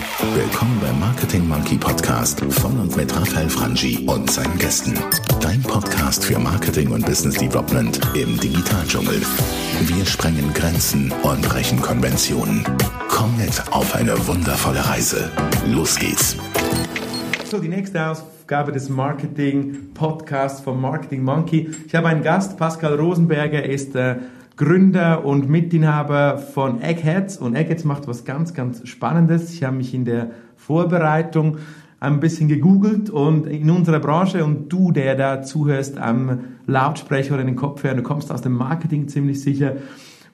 Willkommen beim Marketing Monkey Podcast von und mit Raphael Frangi und seinen Gästen. Dein Podcast für Marketing und Business Development im Digitaldschungel. Wir sprengen Grenzen und brechen Konventionen. Komm mit auf eine wundervolle Reise. Los geht's. So, die nächste Ausgabe des Marketing Podcasts vom Marketing Monkey. Ich habe einen Gast, Pascal Rosenberger, ist äh, Gründer und Mitinhaber von Eggheads und Eggheads macht was ganz, ganz Spannendes. Ich habe mich in der Vorbereitung ein bisschen gegoogelt und in unserer Branche und du, der da zuhörst am Lautsprecher oder in den Kopfhörern, du kommst aus dem Marketing ziemlich sicher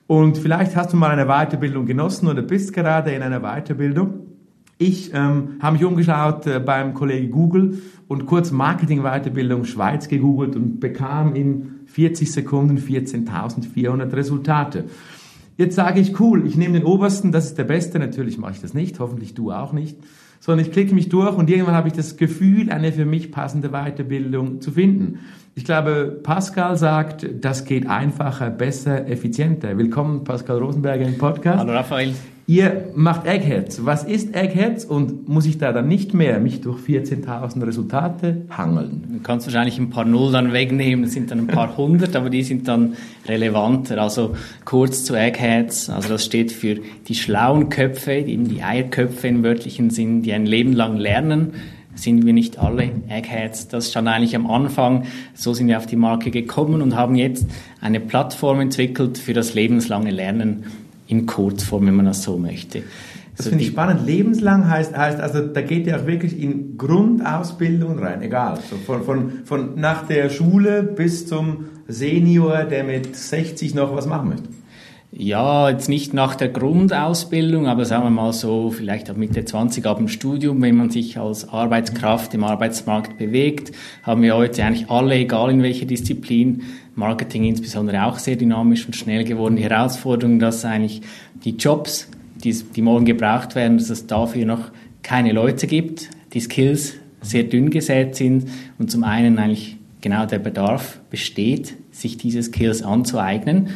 und vielleicht hast du mal eine Weiterbildung genossen oder bist gerade in einer Weiterbildung. Ich ähm, habe mich umgeschaut äh, beim Kollegen Google und kurz Marketing-Weiterbildung Schweiz gegoogelt und bekam in 40 Sekunden 14.400 Resultate. Jetzt sage ich, cool, ich nehme den obersten, das ist der beste, natürlich mache ich das nicht, hoffentlich du auch nicht, sondern ich klicke mich durch und irgendwann habe ich das Gefühl, eine für mich passende Weiterbildung zu finden. Ich glaube, Pascal sagt, das geht einfacher, besser, effizienter. Willkommen, Pascal Rosenberger im Podcast. Hallo Raphael. Ihr macht Eggheads. Was ist Eggheads und muss ich da dann nicht mehr mich durch 14.000 Resultate hangeln? Du kannst wahrscheinlich ein paar Null dann wegnehmen, das sind dann ein paar hundert, aber die sind dann relevanter. Also kurz zu Eggheads, also das steht für die schlauen Köpfe, eben die Eierköpfe im wörtlichen Sinn, die ein Leben lang lernen sind wir nicht alle Eggheads. Das stand eigentlich am Anfang. So sind wir auf die Marke gekommen und haben jetzt eine Plattform entwickelt für das lebenslange Lernen in Kurzform, wenn man das so möchte. Das so finde ich spannend. Lebenslang heißt, heißt, also da geht ihr auch wirklich in Grundausbildung rein, egal. So von, von, von nach der Schule bis zum Senior, der mit 60 noch was machen möchte. Ja, jetzt nicht nach der Grundausbildung, aber sagen wir mal so, vielleicht ab Mitte 20 ab dem Studium, wenn man sich als Arbeitskraft im Arbeitsmarkt bewegt, haben wir heute eigentlich alle, egal in welcher Disziplin, Marketing insbesondere auch sehr dynamisch und schnell geworden. Die Herausforderung, dass eigentlich die Jobs, die, die morgen gebraucht werden, dass es dafür noch keine Leute gibt, die Skills sehr dünn gesät sind und zum einen eigentlich genau der Bedarf besteht, sich diese Skills anzueignen,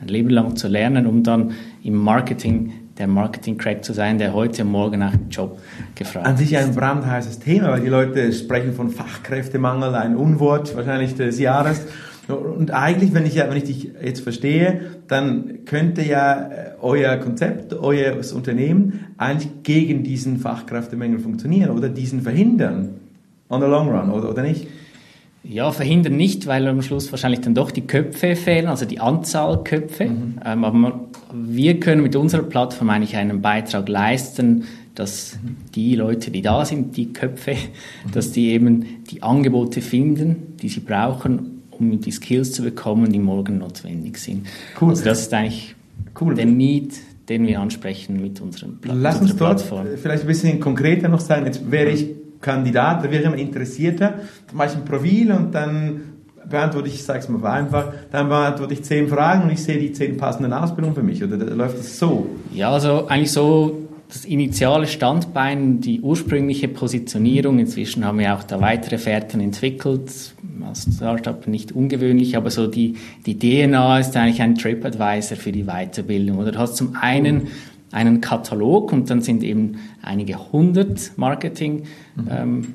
ein Leben lang zu lernen, um dann im Marketing der Marketing-Crack zu sein, der heute und morgen nach dem Job gefragt ist. An sich ein brandheißes Thema, weil die Leute sprechen von Fachkräftemangel, ein Unwort wahrscheinlich des Jahres. Und eigentlich, wenn ich, wenn ich dich jetzt verstehe, dann könnte ja äh, euer Konzept, euer Unternehmen eigentlich gegen diesen Fachkräftemangel funktionieren oder diesen verhindern. On the long run, oder, oder nicht? Ja, verhindern nicht, weil am Schluss wahrscheinlich dann doch die Köpfe fehlen, also die Anzahl Köpfe. Mhm. Ähm, aber wir können mit unserer Plattform eigentlich einen Beitrag leisten, dass mhm. die Leute, die da sind, die Köpfe, dass die eben die Angebote finden, die sie brauchen, um die Skills zu bekommen, die morgen notwendig sind. Cool. Also das ist eigentlich cool. der Need, den wir ansprechen mit unserem Pla Lass uns dort Plattform. vielleicht ein bisschen konkreter noch sein. Jetzt wäre ich Kandidat, da wäre jemand interessierter, dann mache ich ein Profil und dann beantworte ich, ich sage es mal einfach, dann beantworte ich zehn Fragen und ich sehe die zehn passenden Ausbildungen für mich. Oder läuft das so? Ja, also eigentlich so das initiale Standbein, die ursprüngliche Positionierung. Inzwischen haben wir auch da weitere Fährten entwickelt. Als Startup nicht ungewöhnlich, aber so die, die DNA ist eigentlich ein TripAdvisor für die Weiterbildung. Oder du hast zum einen einen Katalog und dann sind eben einige hundert Marketing mhm. ähm,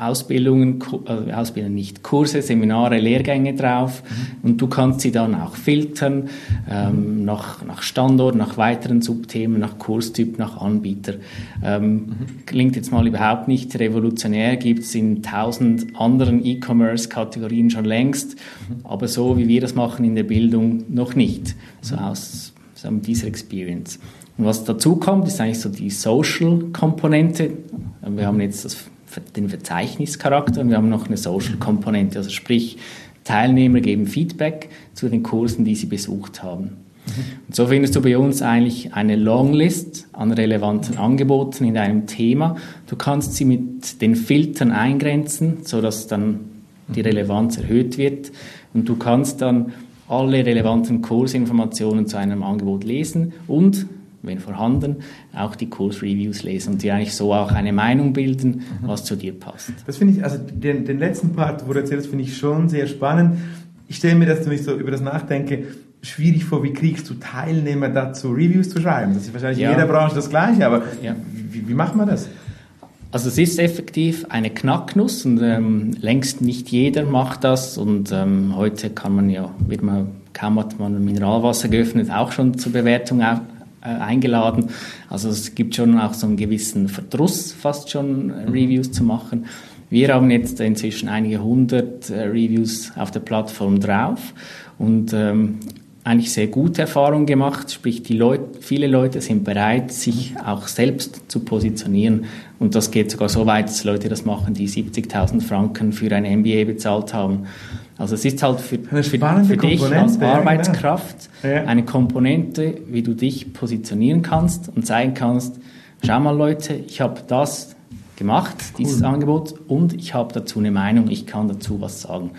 Ausbildungen, äh, Ausbildungen nicht, Kurse, Seminare, Lehrgänge drauf mhm. und du kannst sie dann auch filtern ähm, nach, nach Standort, nach weiteren Subthemen, nach Kurstyp, nach Anbieter. Ähm, mhm. Klingt jetzt mal überhaupt nicht revolutionär, gibt es in tausend anderen E-Commerce-Kategorien schon längst, mhm. aber so wie wir das machen in der Bildung noch nicht, so mhm. aus so dieser Experience. Und was dazu kommt, ist eigentlich so die Social-Komponente. Wir haben jetzt das den Verzeichnischarakter und wir haben noch eine Social-Komponente, also sprich Teilnehmer geben Feedback zu den Kursen, die sie besucht haben. Und so findest du bei uns eigentlich eine Longlist an relevanten Angeboten in deinem Thema. Du kannst sie mit den Filtern eingrenzen, sodass dann die Relevanz erhöht wird. Und du kannst dann alle relevanten Kursinformationen zu einem Angebot lesen und wenn vorhanden, auch die Kursreviews lesen und dir eigentlich so auch eine Meinung bilden, mhm. was zu dir passt. Das finde ich, also den, den letzten Part, wo du erzählst, finde ich schon sehr spannend. Ich stelle mir das, wenn ich so über das nachdenke, schwierig vor, wie kriegst du Teilnehmer dazu, Reviews zu schreiben? Das ist wahrscheinlich ja. in jeder Branche das Gleiche, aber ja. wie, wie macht man das? Also es ist effektiv eine Knacknuss und ähm, längst nicht jeder macht das und ähm, heute kann man ja, wird man, kaum hat man Mineralwasser geöffnet, auch schon zur Bewertung auf, äh, eingeladen. Also es gibt schon auch so einen gewissen Verdruss, fast schon äh, Reviews zu machen. Wir haben jetzt inzwischen einige hundert äh, Reviews auf der Plattform drauf und ähm, eigentlich sehr gute Erfahrungen gemacht, sprich die Leute, viele Leute sind bereit, sich auch selbst zu positionieren und das geht sogar so weit, dass Leute das machen, die 70.000 Franken für ein MBA bezahlt haben. Also es ist halt für, für, für dich als Arbeitskraft ja. eine Komponente, wie du dich positionieren kannst und zeigen kannst, schau mal Leute, ich habe das gemacht, dieses cool. Angebot und ich habe dazu eine Meinung, ich kann dazu was sagen.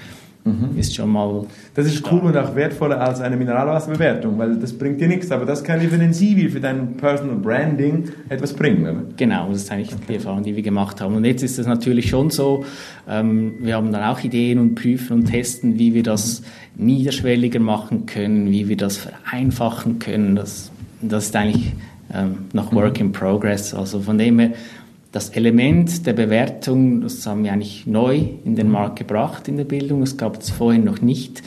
Mhm. Ist schon mal. Das ist stark. cool und auch wertvoller als eine Mineralwasserbewertung, weil das bringt dir nichts, aber das kann dir für den CV, für dein Personal Branding etwas bringen. Oder? Genau, das ist eigentlich okay. die Erfahrung, die wir gemacht haben. Und jetzt ist es natürlich schon so, ähm, wir haben dann auch Ideen und prüfen und testen, wie wir das mhm. niederschwelliger machen können, wie wir das vereinfachen können. Das, das ist eigentlich ähm, noch Work mhm. in Progress. Also von dem her das Element der Bewertung, das haben wir eigentlich neu in den Markt gebracht in der Bildung. Das gab es vorhin noch nicht.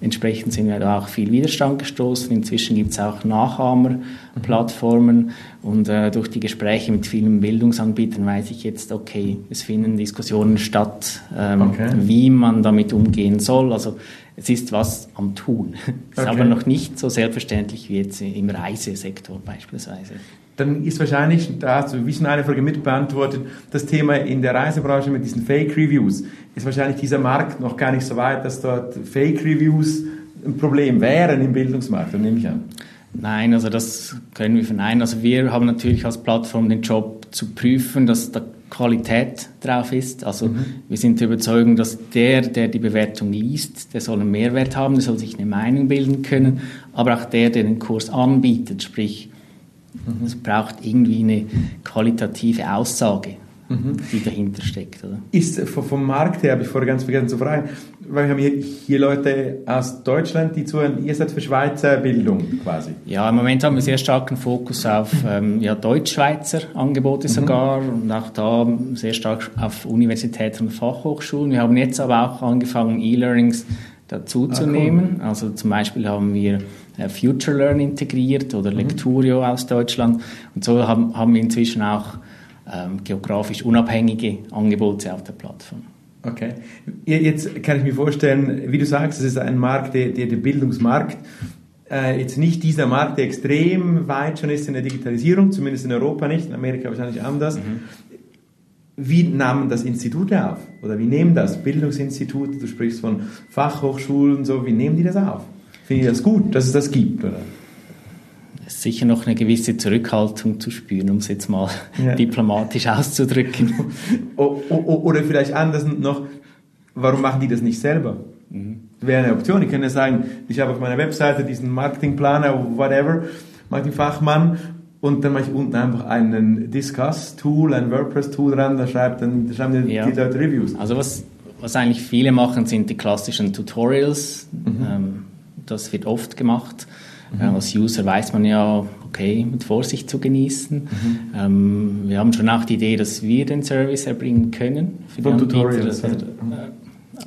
Entsprechend sind wir da auch viel Widerstand gestoßen. Inzwischen gibt es auch Nachahmerplattformen und äh, durch die Gespräche mit vielen Bildungsanbietern weiß ich jetzt, okay, es finden Diskussionen statt, ähm, okay. wie man damit umgehen soll. Also es ist was am Tun. Es ist aber noch nicht so selbstverständlich wie jetzt im Reisesektor beispielsweise dann ist wahrscheinlich, da hast du wie schon eine Frage mitbeantwortet, das Thema in der Reisebranche mit diesen Fake-Reviews, ist wahrscheinlich dieser Markt noch gar nicht so weit, dass dort Fake-Reviews ein Problem wären im Bildungsmarkt, dann nehme ich an. Nein, also das können wir verneinen. Also wir haben natürlich als Plattform den Job zu prüfen, dass da Qualität drauf ist. Also mhm. wir sind der Überzeugung, dass der, der die Bewertung liest, der soll einen Mehrwert haben, der soll sich eine Meinung bilden können, aber auch der, der den Kurs anbietet, sprich Mhm. Es braucht irgendwie eine qualitative Aussage, mhm. die dahinter steckt. Oder? Ist vom Markt her, habe ich vorher ganz vergessen zu fragen, weil wir haben hier, hier Leute aus Deutschland, die zuhören, ihr seid für Schweizer Bildung quasi. Ja, im Moment haben wir sehr starken Fokus auf ähm, ja, Deutsch-Schweizer Angebote mhm. sogar und auch da sehr stark auf Universitäten und Fachhochschulen. Wir haben jetzt aber auch angefangen, E-Learnings dazuzunehmen. Ah, cool. Also zum Beispiel haben wir äh, Future Learn integriert oder mhm. Lecturio aus Deutschland. Und so haben, haben wir inzwischen auch ähm, geografisch unabhängige Angebote auf der Plattform. Okay. Jetzt kann ich mir vorstellen, wie du sagst, es ist ein Markt, der, der, der Bildungsmarkt, äh, jetzt nicht dieser Markt, der extrem weit schon ist in der Digitalisierung, zumindest in Europa nicht, in Amerika wahrscheinlich anders. Mhm. Wie nahmen das Institute auf? Oder wie nehmen das Bildungsinstitute, du sprichst von Fachhochschulen, so, wie nehmen die das auf? Finde ich das gut, dass es das gibt, oder? Es ist sicher noch eine gewisse Zurückhaltung zu spüren, um es jetzt mal ja. diplomatisch auszudrücken. oder vielleicht anders noch, warum machen die das nicht selber? Mhm. Wäre eine Option. Ich könnte sagen, ich habe auf meiner Webseite diesen Marketingplaner, whatever, Marketingfachmann und dann mache ich unten einfach einen Discuss-Tool, ein WordPress-Tool dran, da schreibt dann, da schreiben die, ja. die Leute Reviews. Also was, was eigentlich viele machen, sind die klassischen Tutorials. Mhm. Ähm, das wird oft gemacht. Mhm. Äh, als User weiß man ja, okay, mit Vorsicht zu genießen. Mhm. Ähm, wir haben schon auch die Idee, dass wir den Service erbringen können. Für Von Tutorials. Also, äh,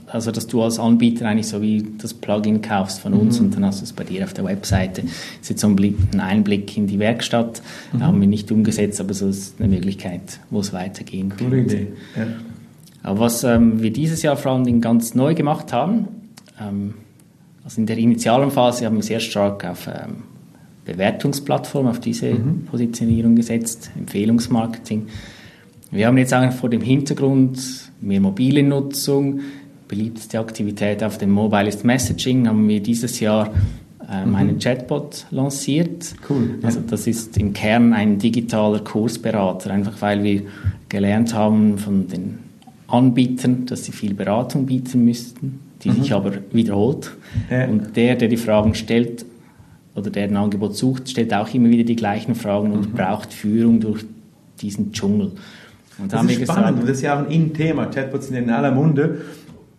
also, dass du als Anbieter eigentlich so wie das Plugin kaufst von uns mhm. und dann hast du es bei dir auf der Webseite. Das ist jetzt so ein Einblick in die Werkstatt. Mhm. haben wir nicht umgesetzt, aber so ist eine Möglichkeit, wo es weitergehen Coole könnte. Idee. Ja. Aber was ähm, wir dieses Jahr vor allem ganz neu gemacht haben, ähm, also in der initialen Phase haben wir sehr stark auf ähm, Bewertungsplattform, auf diese mhm. Positionierung gesetzt, Empfehlungsmarketing. Wir haben jetzt auch vor dem Hintergrund mehr mobile Nutzung, beliebteste Aktivität auf dem Mobile ist Messaging, haben wir dieses Jahr ähm, mhm. einen Chatbot lanciert. Cool. Also das ist im Kern ein digitaler Kursberater, einfach weil wir gelernt haben von den Anbietern, dass sie viel Beratung bieten müssten die mhm. sich aber wiederholt. Ja. Und der, der die Fragen stellt oder der ein Angebot sucht, stellt auch immer wieder die gleichen Fragen und mhm. braucht Führung durch diesen Dschungel. Und das ist spannend gesagt, und das ist ja auch ein In-Thema. Chatbots sind in aller Munde.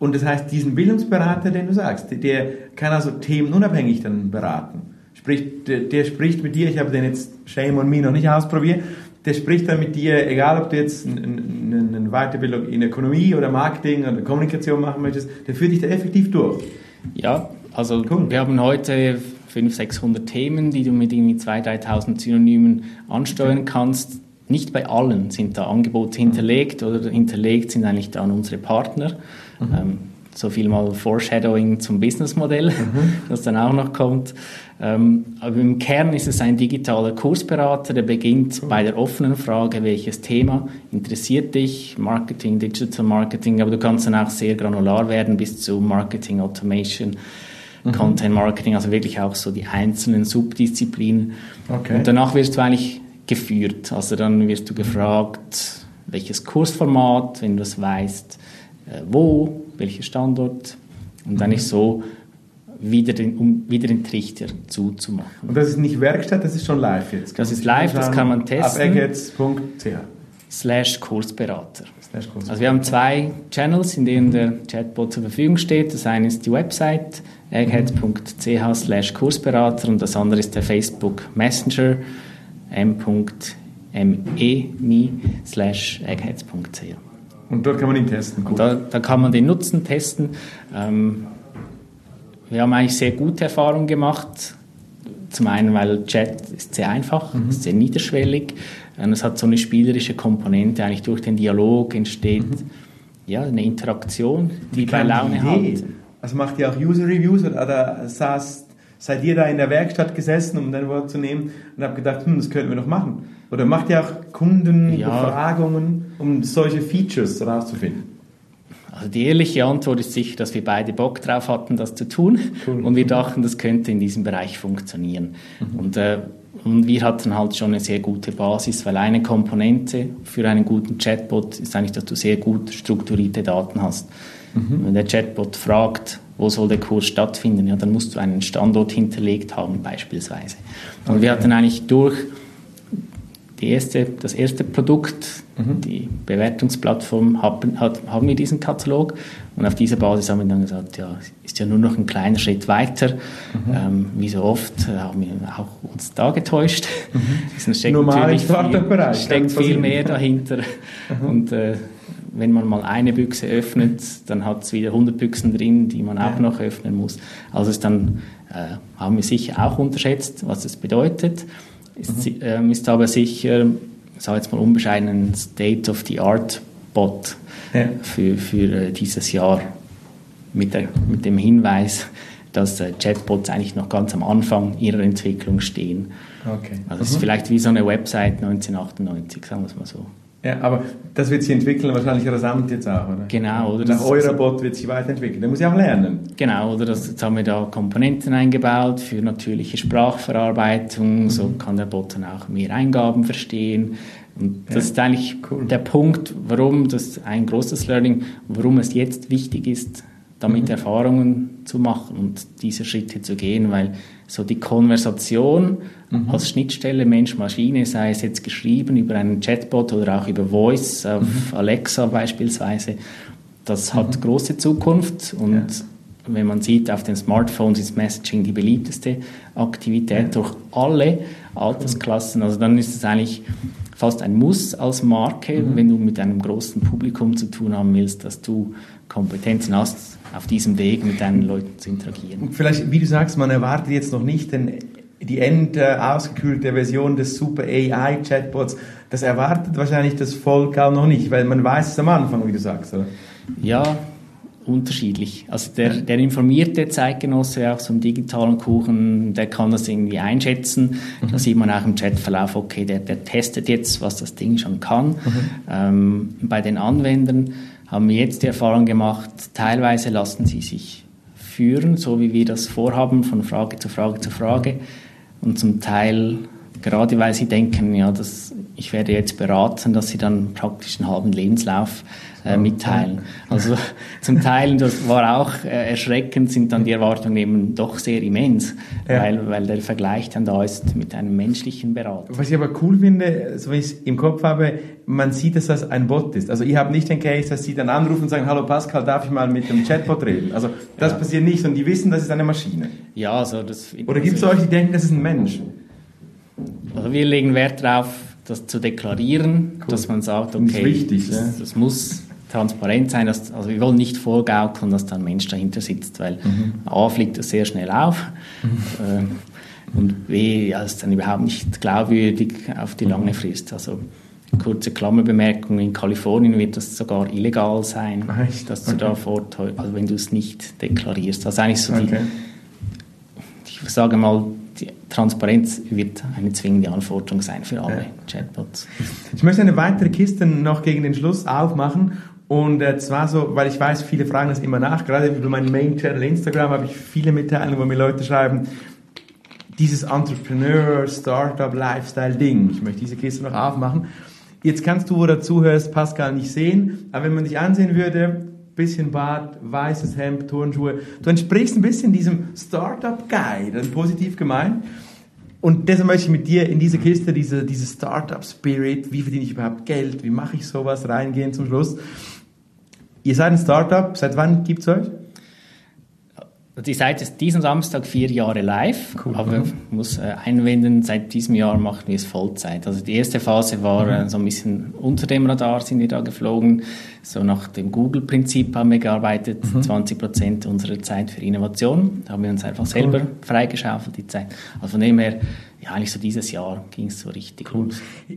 Und das heißt, diesen Bildungsberater, den du sagst, der kann also themenunabhängig dann beraten. Sprich, der, der spricht mit dir, ich habe den jetzt Shame on Me noch nicht ausprobiert, der spricht dann mit dir, egal ob du jetzt eine, eine Weiterbildung in Ökonomie oder Marketing oder Kommunikation machen möchtest, der führt dich da effektiv durch. Ja, also cool. wir haben heute 500, 600 Themen, die du mit irgendwie 2.000, 3.000 Synonymen ansteuern kannst. Nicht bei allen sind da Angebote hinterlegt oder hinterlegt sind eigentlich dann unsere Partner. Mhm. Ähm, so viel mal Foreshadowing zum Businessmodell, mhm. das dann auch noch kommt. Ähm, aber im Kern ist es ein digitaler Kursberater, der beginnt cool. bei der offenen Frage, welches Thema interessiert dich, Marketing, Digital Marketing, aber du kannst dann auch sehr granular werden bis zu Marketing Automation, mhm. Content Marketing, also wirklich auch so die einzelnen Subdisziplinen. Okay. Und danach wirst du eigentlich geführt, also dann wirst du gefragt, welches Kursformat, wenn du es weißt, äh, wo, welcher Standort und dann ist so wieder den, um wieder den Trichter zuzumachen. Und das ist nicht Werkstatt, das ist schon live jetzt? Das ist live, das kann man testen. Ab Slash Kursberater. Also wir haben zwei Channels, in denen der Chatbot zur Verfügung steht. Das eine ist die Website eggheads.ch slash Kursberater und das andere ist der Facebook Messenger m.me slash eggheads.ch. Und dort kann man ihn testen. Da, da, kann man den Nutzen testen. Ähm, wir haben eigentlich sehr gute Erfahrungen gemacht. Zum einen, weil Chat ist sehr einfach, mhm. ist sehr niederschwellig. Und es hat so eine spielerische Komponente. Eigentlich durch den Dialog entsteht mhm. ja, eine Interaktion, die bei Laune hat. Also macht ihr auch User Reviews oder, saß, seid ihr da in der Werkstatt gesessen, um dein Wort zu nehmen und habt gedacht, hm, das könnten wir doch machen? Oder macht ihr auch Kundenbefragungen, ja. Um solche Features herauszufinden? Also die ehrliche Antwort ist sicher, dass wir beide Bock drauf hatten, das zu tun. Cool. Und wir dachten, das könnte in diesem Bereich funktionieren. Mhm. Und, äh, und wir hatten halt schon eine sehr gute Basis, weil eine Komponente für einen guten Chatbot ist eigentlich, dass du sehr gut strukturierte Daten hast. Mhm. Wenn der Chatbot fragt, wo soll der Kurs stattfinden, ja, dann musst du einen Standort hinterlegt haben beispielsweise. Und okay. wir hatten eigentlich durch die erste, das erste Produkt, mhm. die Bewertungsplattform, haben, hat, haben wir diesen Katalog und auf dieser Basis haben wir dann gesagt, ja, ist ja nur noch ein kleiner Schritt weiter. Mhm. Ähm, wie so oft äh, haben wir auch uns da getäuscht. Mhm. Es steckt natürlich viel, steckt viel mehr dahinter. Mhm. Und äh, wenn man mal eine Büchse öffnet, dann hat es wieder 100 Büchsen drin, die man auch ja. noch öffnen muss. Also dann äh, haben wir sicher auch unterschätzt, was das bedeutet. Ist, mhm. ähm, ist aber sicher, ich sage jetzt mal unbescheiden, ein State-of-the-Art-Bot ja. für, für äh, dieses Jahr mit, der, mit dem Hinweis, dass äh, Chatbots eigentlich noch ganz am Anfang ihrer Entwicklung stehen. Okay. Also es mhm. ist vielleicht wie so eine Website 1998, sagen wir es mal so. Ja, aber das wird sich entwickeln, wahrscheinlich rasant jetzt auch, oder? Genau. Oder Nach eurer Bot wird sich weiterentwickeln. Der muss ja auch lernen. Genau, oder das, jetzt haben wir da Komponenten eingebaut für natürliche Sprachverarbeitung. Mhm. So kann der Bot dann auch mehr Eingaben verstehen. Und das ja, ist eigentlich cool. der Punkt, warum das ein großes Learning, warum es jetzt wichtig ist, damit mhm. Erfahrungen zu machen und diese Schritte zu gehen, weil so die Konversation mhm. als Schnittstelle Mensch-Maschine, sei es jetzt geschrieben über einen Chatbot oder auch über Voice auf mhm. Alexa beispielsweise, das hat mhm. große Zukunft und ja. wenn man sieht, auf den Smartphones ist Messaging die beliebteste Aktivität ja. durch alle Altersklassen, also dann ist es eigentlich fast ein Muss als Marke, mhm. wenn du mit einem großen Publikum zu tun haben willst, dass du Kompetenzen hast, auf diesem Weg mit deinen Leuten zu interagieren. Vielleicht, wie du sagst, man erwartet jetzt noch nicht den, die end äh, ausgekühlte Version des Super AI Chatbots. Das erwartet wahrscheinlich das Volk auch noch nicht, weil man weiß es am Anfang, wie du sagst, oder? Ja, unterschiedlich. Also der, der informierte Zeitgenosse auch so im digitalen Kuchen, der kann das irgendwie einschätzen. Mhm. Da sieht man auch im Chatverlauf, okay, der, der testet jetzt, was das Ding schon kann. Mhm. Ähm, bei den Anwendern haben wir jetzt die Erfahrung gemacht, teilweise lassen sie sich führen, so wie wir das vorhaben, von Frage zu Frage zu Frage. Und zum Teil gerade weil sie denken, ja, dass ich werde jetzt beraten, dass sie dann praktisch einen halben Lebenslauf äh, mitteilen. Also zum Teil, das war auch äh, erschreckend, sind dann die Erwartungen eben doch sehr immens, ja. weil, weil der Vergleich dann da ist mit einem menschlichen Berater. Was ich aber cool finde, so wie ich es im Kopf habe, man sieht, dass das ein Bot ist. Also ich habe nicht den Case, dass sie dann anrufen und sagen, hallo Pascal, darf ich mal mit dem Chatbot reden? Also das ja. passiert nicht, sondern die wissen, das ist eine Maschine. Ja, also das... Oder gibt es euch, die denken, das ist ein Mensch? Also wir legen Wert darauf, das zu deklarieren, cool. dass man sagt, okay, das, wichtig, das, das, muss transparent sein. Dass, also wir wollen nicht vorgaukeln, dass da ein Mensch dahinter sitzt, weil mhm. A fliegt das sehr schnell auf mhm. äh, und B ja, ist dann überhaupt nicht glaubwürdig auf die lange Frist. Also kurze Klammerbemerkung, in Kalifornien wird das sogar illegal sein, Echt? dass du okay. da vortäuscht, also wenn du es nicht deklarierst. Also eigentlich so okay. die, ich sage mal, die Transparenz wird eine zwingende Anforderung sein für alle ja. Chatbots. Ich möchte eine weitere Kiste noch gegen den Schluss aufmachen. Und äh, zwar so, weil ich weiß, viele fragen das immer nach. Gerade über meinen Main-Channel Instagram habe ich viele Mitteilungen, wo mir Leute schreiben, dieses Entrepreneur, Startup, Lifestyle-Ding. Ich möchte diese Kiste noch aufmachen. Jetzt kannst du, wo du zuhörst, Pascal nicht sehen, aber wenn man dich ansehen würde, bisschen Bart, weißes Hemd, Turnschuhe. Du entsprichst ein bisschen diesem Startup-Guy, das ist positiv gemeint. Und deshalb möchte ich mit dir in diese Kiste, diese, diese Startup-Spirit, wie verdiene ich überhaupt Geld, wie mache ich sowas, reingehen zum Schluss. Ihr seid ein Startup, seit wann gibt es euch? Die Seite ist diesen Samstag vier Jahre live, cool. aber ich muss äh, einwenden, seit diesem Jahr machen wir es Vollzeit. Also die erste Phase war mhm. äh, so ein bisschen unter dem Radar sind wir da geflogen. So nach dem Google-Prinzip haben wir gearbeitet, mhm. 20 Prozent unserer Zeit für Innovation. Da haben wir uns einfach selber cool. freigeschaufelt, die Zeit. Also von dem her, ja, eigentlich so dieses Jahr ging es so richtig cool.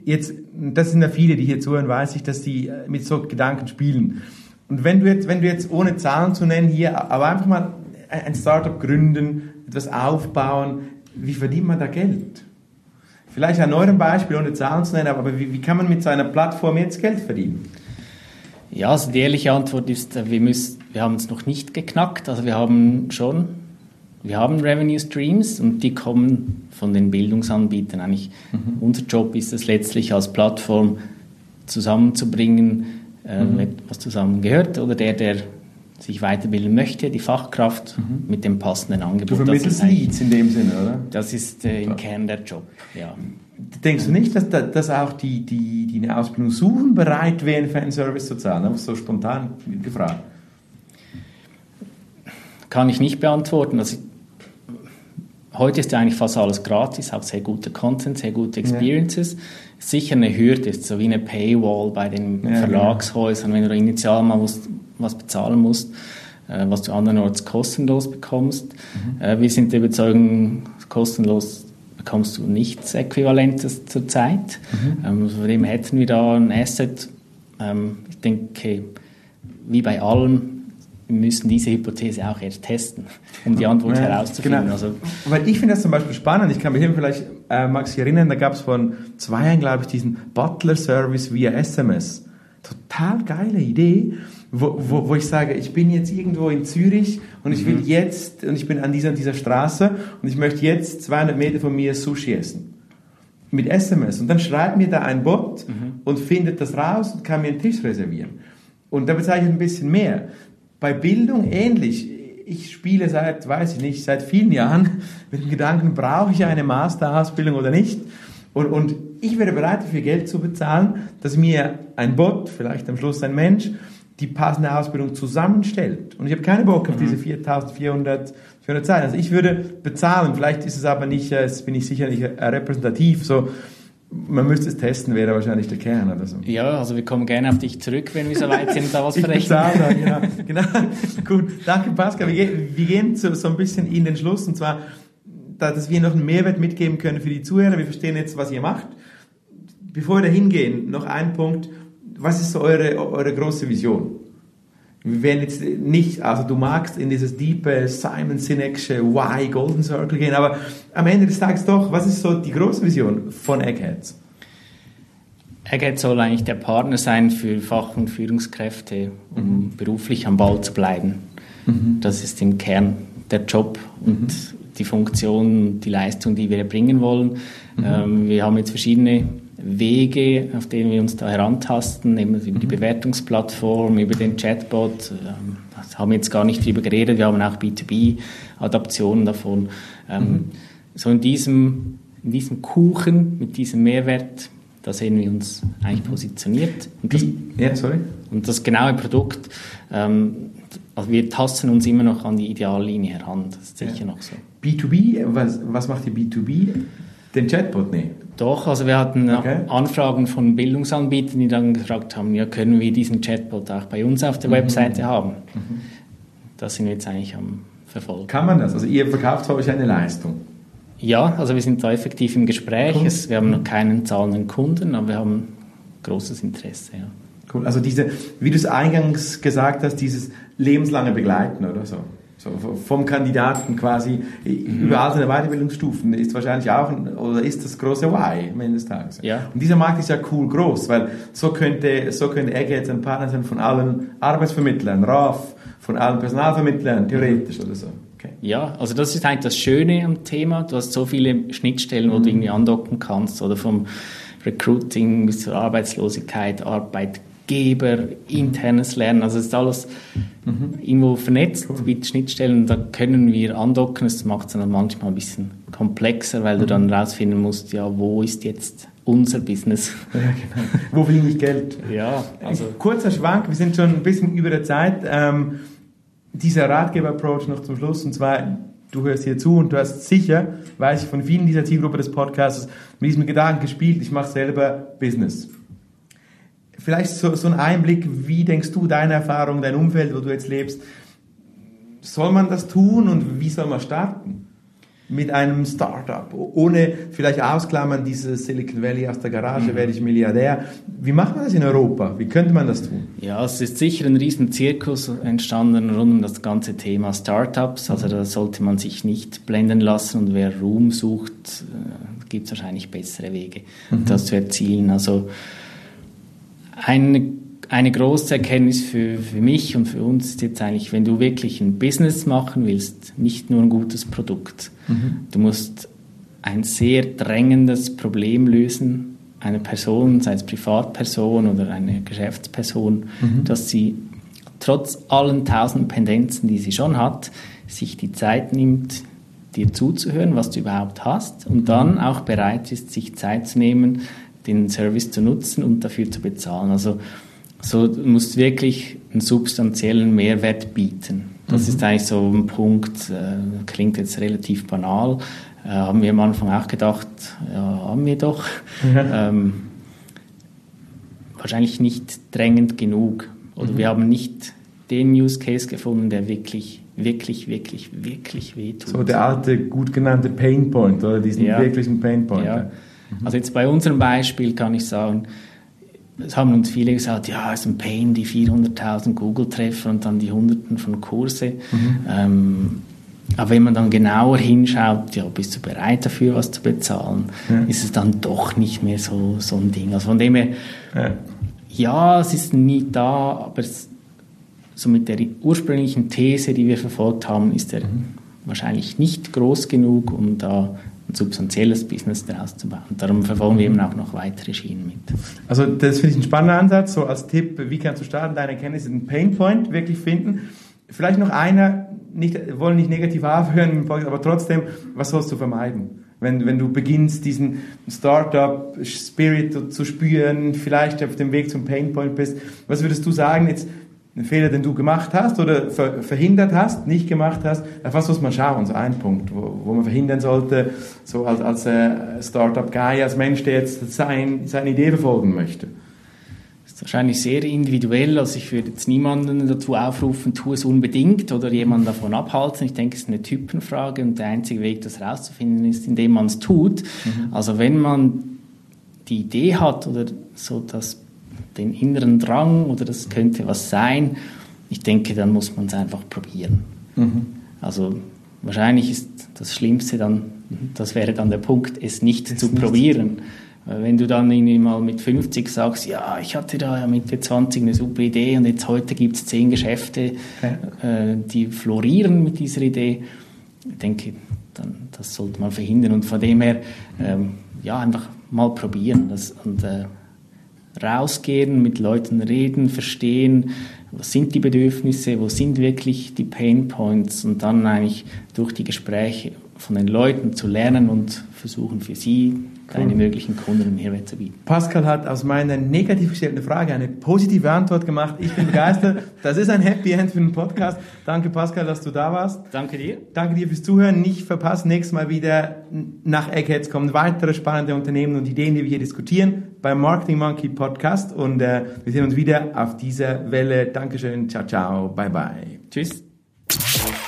Jetzt, das sind ja viele, die hier zuhören, weiß ich, dass die äh, mit so Gedanken spielen. Und wenn du jetzt, wenn du jetzt ohne Zahlen zu nennen hier, aber einfach mal ein Startup gründen, etwas aufbauen. Wie verdient man da Geld? Vielleicht an eurem Beispiel, ohne Zahlen zu nennen, aber wie, wie kann man mit seiner Plattform jetzt Geld verdienen? Ja, also die ehrliche Antwort ist, äh, wir, müssen, wir haben es noch nicht geknackt. Also wir haben schon, wir haben Revenue Streams und die kommen von den Bildungsanbietern. Eigentlich mhm. unser Job ist es letztlich als Plattform zusammenzubringen, äh, mhm. was zusammengehört oder der, der sich weiterbilden möchte, die Fachkraft mhm. mit dem passenden Angebot. Du vermittelst Leads in dem Sinne, oder? Das ist äh, im Kern der Job, ja. Denkst du nicht, dass, dass auch die, die, die eine Ausbildung suchen, bereit wären, für einen Service zu zahlen? So spontan gefragt. Kann ich nicht beantworten. Also, heute ist ja eigentlich fast alles gratis, auch sehr gute Content, sehr gute Experiences. Ja. Sicher eine Hürde ist so wie eine Paywall bei den ja, Verlagshäusern, genau. wenn du initial mal musst, was bezahlen musst, äh, was du andernorts kostenlos bekommst. Mhm. Äh, wir sind der Überzeugung, kostenlos bekommst du nichts Äquivalentes zurzeit. Mhm. Ähm, von dem hätten wir da ein Asset. Ähm, ich denke, wie bei allem, wir müssen diese Hypothese auch erst testen, um die Antwort ja, herauszufinden. Genau. Also, Weil ich finde das zum Beispiel spannend. Ich kann mich hier vielleicht, äh, Max, erinnern, da gab es vor zwei Jahren, glaube ich, diesen Butler-Service via SMS. Total geile Idee wo, wo, wo ich sage, ich bin jetzt irgendwo in Zürich und ich will mhm. jetzt, und ich bin an dieser, dieser Straße und ich möchte jetzt 200 Meter von mir Sushi essen. Mit SMS. Und dann schreibt mir da ein Bot mhm. und findet das raus und kann mir einen Tisch reservieren. Und da bezahle ich ein bisschen mehr. Bei Bildung ähnlich. Ich spiele seit, weiß ich nicht, seit vielen Jahren mit dem Gedanken, brauche ich eine Masterausbildung oder nicht? Und, und ich wäre bereit, dafür Geld zu bezahlen, dass mir ein Bot, vielleicht am Schluss ein Mensch, die passende Ausbildung zusammenstellt. Und ich habe keine Bock auf diese 4400 400 Zeilen. Also ich würde bezahlen, vielleicht ist es aber nicht, das äh, bin ich sicher nicht äh, repräsentativ, so man müsste es testen, wäre wahrscheinlich der Kern oder so. Ja, also wir kommen gerne auf dich zurück, wenn wir so weit sind, da was verrechnen. Dann, genau. genau. Gut, danke Pascal. Wir, gehen, wir gehen so, so ein bisschen in den Schluss und zwar, dass wir noch einen Mehrwert mitgeben können für die Zuhörer. Wir verstehen jetzt, was ihr macht. Bevor wir da hingehen, noch ein Punkt was ist so eure, eure große Vision? Wir werden jetzt nicht, also du magst in dieses diepe Simon Sinek'sche Why Golden Circle gehen, aber am Ende des Tages doch, was ist so die große Vision von Eggheads? Eggheads soll eigentlich der Partner sein für Fach- und Führungskräfte, um mhm. beruflich am Ball zu bleiben. Mhm. Das ist im Kern der Job und mhm. die Funktion, die Leistung, die wir erbringen wollen. Mhm. Ähm, wir haben jetzt verschiedene Wege, auf denen wir uns da herantasten, eben über die mhm. Bewertungsplattform, über den Chatbot. Ähm, das haben wir jetzt gar nicht drüber geredet, wir haben auch B2B-Adaptionen davon. Ähm, mhm. So in diesem, in diesem Kuchen mit diesem Mehrwert, da sehen wir uns eigentlich positioniert. Und das, ja, sorry. Und das genaue Produkt, ähm, also wir tasten uns immer noch an die Ideallinie heran, das ist sicher ja. noch so. B2B, was, was macht die B2B? Den Chatbot, nee. Doch, also wir hatten okay. Anfragen von Bildungsanbietern, die dann gefragt haben, ja, können wir diesen Chatbot auch bei uns auf der mhm. Webseite haben? Mhm. Das sind wir jetzt eigentlich am Verfolgen. Kann man das? Also ihr verkauft euch eine Leistung? Ja, also wir sind da effektiv im Gespräch. Cool. Es, wir haben noch keinen zahlenden Kunden, aber wir haben großes Interesse. Ja. Cool. Also diese, wie du es eingangs gesagt hast, dieses lebenslange Begleiten oder so. So, vom Kandidaten quasi mhm. über all seine Weiterbildungsstufen ist wahrscheinlich auch ein, oder ist das große Why am Ende des Tages. Ja. Und dieser Markt ist ja cool groß, weil so könnte, so könnte Egge jetzt ein Partner sein von allen Arbeitsvermittlern, RAF, von allen Personalvermittlern, theoretisch oder so. Okay. Ja, also das ist eigentlich das Schöne am Thema. Du hast so viele Schnittstellen, wo mhm. du irgendwie andocken kannst oder vom Recruiting bis zur Arbeitslosigkeit, Arbeit, Geber, internes Lernen. Also es ist alles mhm. irgendwo vernetzt cool. mit Schnittstellen. Da können wir andocken. Das macht es dann manchmal ein bisschen komplexer, weil mhm. du dann rausfinden musst, ja, wo ist jetzt unser Business? Ja, genau. Wo verdiene ich Geld? Ja, also kurzer Schwank. Wir sind schon ein bisschen über der Zeit. Ähm, dieser Ratgeber-Approach noch zum Schluss. Und zwar, du hörst hier zu und du hast sicher, weiß ich von vielen dieser Zielgruppe des Podcasts, mit diesem Gedanken gespielt, ich mache selber Business vielleicht so, so ein Einblick, wie denkst du, deine Erfahrung, dein Umfeld, wo du jetzt lebst, soll man das tun und wie soll man starten? Mit einem Startup, ohne vielleicht ausklammern, dieses Silicon Valley aus der Garage, mhm. werde ich Milliardär. Wie macht man das in Europa? Wie könnte man das tun? Ja, es ist sicher ein riesen Zirkus entstanden rund um das ganze Thema Startups. Also da sollte man sich nicht blenden lassen und wer Ruhm sucht, äh, gibt es wahrscheinlich bessere Wege, mhm. das zu erzielen. Also eine, eine große Erkenntnis für, für mich und für uns ist jetzt eigentlich, wenn du wirklich ein Business machen willst, nicht nur ein gutes Produkt. Mhm. Du musst ein sehr drängendes Problem lösen, eine Person, sei es Privatperson oder eine Geschäftsperson, mhm. dass sie trotz allen tausend Pendenzen, die sie schon hat, sich die Zeit nimmt, dir zuzuhören, was du überhaupt hast und dann auch bereit ist, sich Zeit zu nehmen, den Service zu nutzen und dafür zu bezahlen. Also so, du musst wirklich einen substanziellen Mehrwert bieten. Das mhm. ist eigentlich so ein Punkt, äh, klingt jetzt relativ banal, äh, haben wir am Anfang auch gedacht, ja, haben wir doch. Ja. Ähm, wahrscheinlich nicht drängend genug. Oder mhm. wir haben nicht den Use Case gefunden, der wirklich, wirklich, wirklich, wirklich wehtut. So der alte, gut genannte Pain Point oder diesen ja. wirklichen Pain Point. Ja. Mhm. Also jetzt bei unserem Beispiel kann ich sagen, es haben uns viele gesagt, ja, es ist ein Pain, die 400.000 Google-Treffer und dann die Hunderten von Kurse. Mhm. Ähm, aber wenn man dann genauer hinschaut, ja, bist du bereit dafür, was zu bezahlen, ja. ist es dann doch nicht mehr so, so ein Ding. Also von dem her, ja, ja es ist nie da, aber es, so mit der ursprünglichen These, die wir verfolgt haben, ist er mhm. wahrscheinlich nicht groß genug, um da ein substanzielles Business daraus zu bauen. Darum verfolgen wir eben auch noch weitere Schienen mit. Also das finde ich ein spannender Ansatz, so als Tipp, wie kannst du starten, deine Kenntnisse, einen Painpoint wirklich finden. Vielleicht noch einer, nicht, wollen nicht negativ aufhören, aber trotzdem, was sollst du vermeiden? Wenn, wenn du beginnst, diesen Startup-Spirit zu spüren, vielleicht auf dem Weg zum Painpoint bist, was würdest du sagen, jetzt einen Fehler, den du gemacht hast oder ver verhindert hast, nicht gemacht hast, auf was muss man schauen? So ein Punkt, wo, wo man verhindern sollte, so als, als äh, Startup-Guy, als Mensch, der jetzt sein, seine Idee verfolgen möchte. Das ist wahrscheinlich sehr individuell. Also ich würde jetzt niemanden dazu aufrufen, tu es unbedingt oder jemanden davon abhalten. Ich denke, es ist eine Typenfrage und der einzige Weg, das herauszufinden, ist, indem man es tut. Mhm. Also wenn man die Idee hat oder so das den inneren Drang oder das könnte was sein. Ich denke, dann muss man es einfach probieren. Mhm. Also wahrscheinlich ist das Schlimmste dann, das wäre dann der Punkt, es nicht das zu probieren. Nicht. Wenn du dann irgendwie mal mit 50 sagst, ja, ich hatte da ja mit der 20 eine super Idee und jetzt heute gibt es zehn Geschäfte, okay. äh, die florieren mit dieser Idee, ich denke, dann das sollte man verhindern. Und von dem her, ähm, ja, einfach mal probieren das, und äh, rausgehen, mit Leuten reden, verstehen, was sind die Bedürfnisse, wo sind wirklich die Pain Points und dann eigentlich durch die Gespräche von den Leuten zu lernen und versuchen für sie deine möglichen Kunden einen Mehrwert zu bieten. Pascal hat aus meiner negativ gestellten Frage eine positive Antwort gemacht. Ich bin begeistert. Das ist ein Happy End für den Podcast. Danke Pascal, dass du da warst. Danke dir. Danke dir fürs Zuhören. Nicht verpassen, nächstes Mal wieder nach Eggheads kommen weitere spannende Unternehmen und Ideen, die wir hier diskutieren beim Marketing Monkey Podcast. Und äh, wir sehen uns wieder auf dieser Welle. Dankeschön. Ciao, ciao. Bye, bye. Tschüss.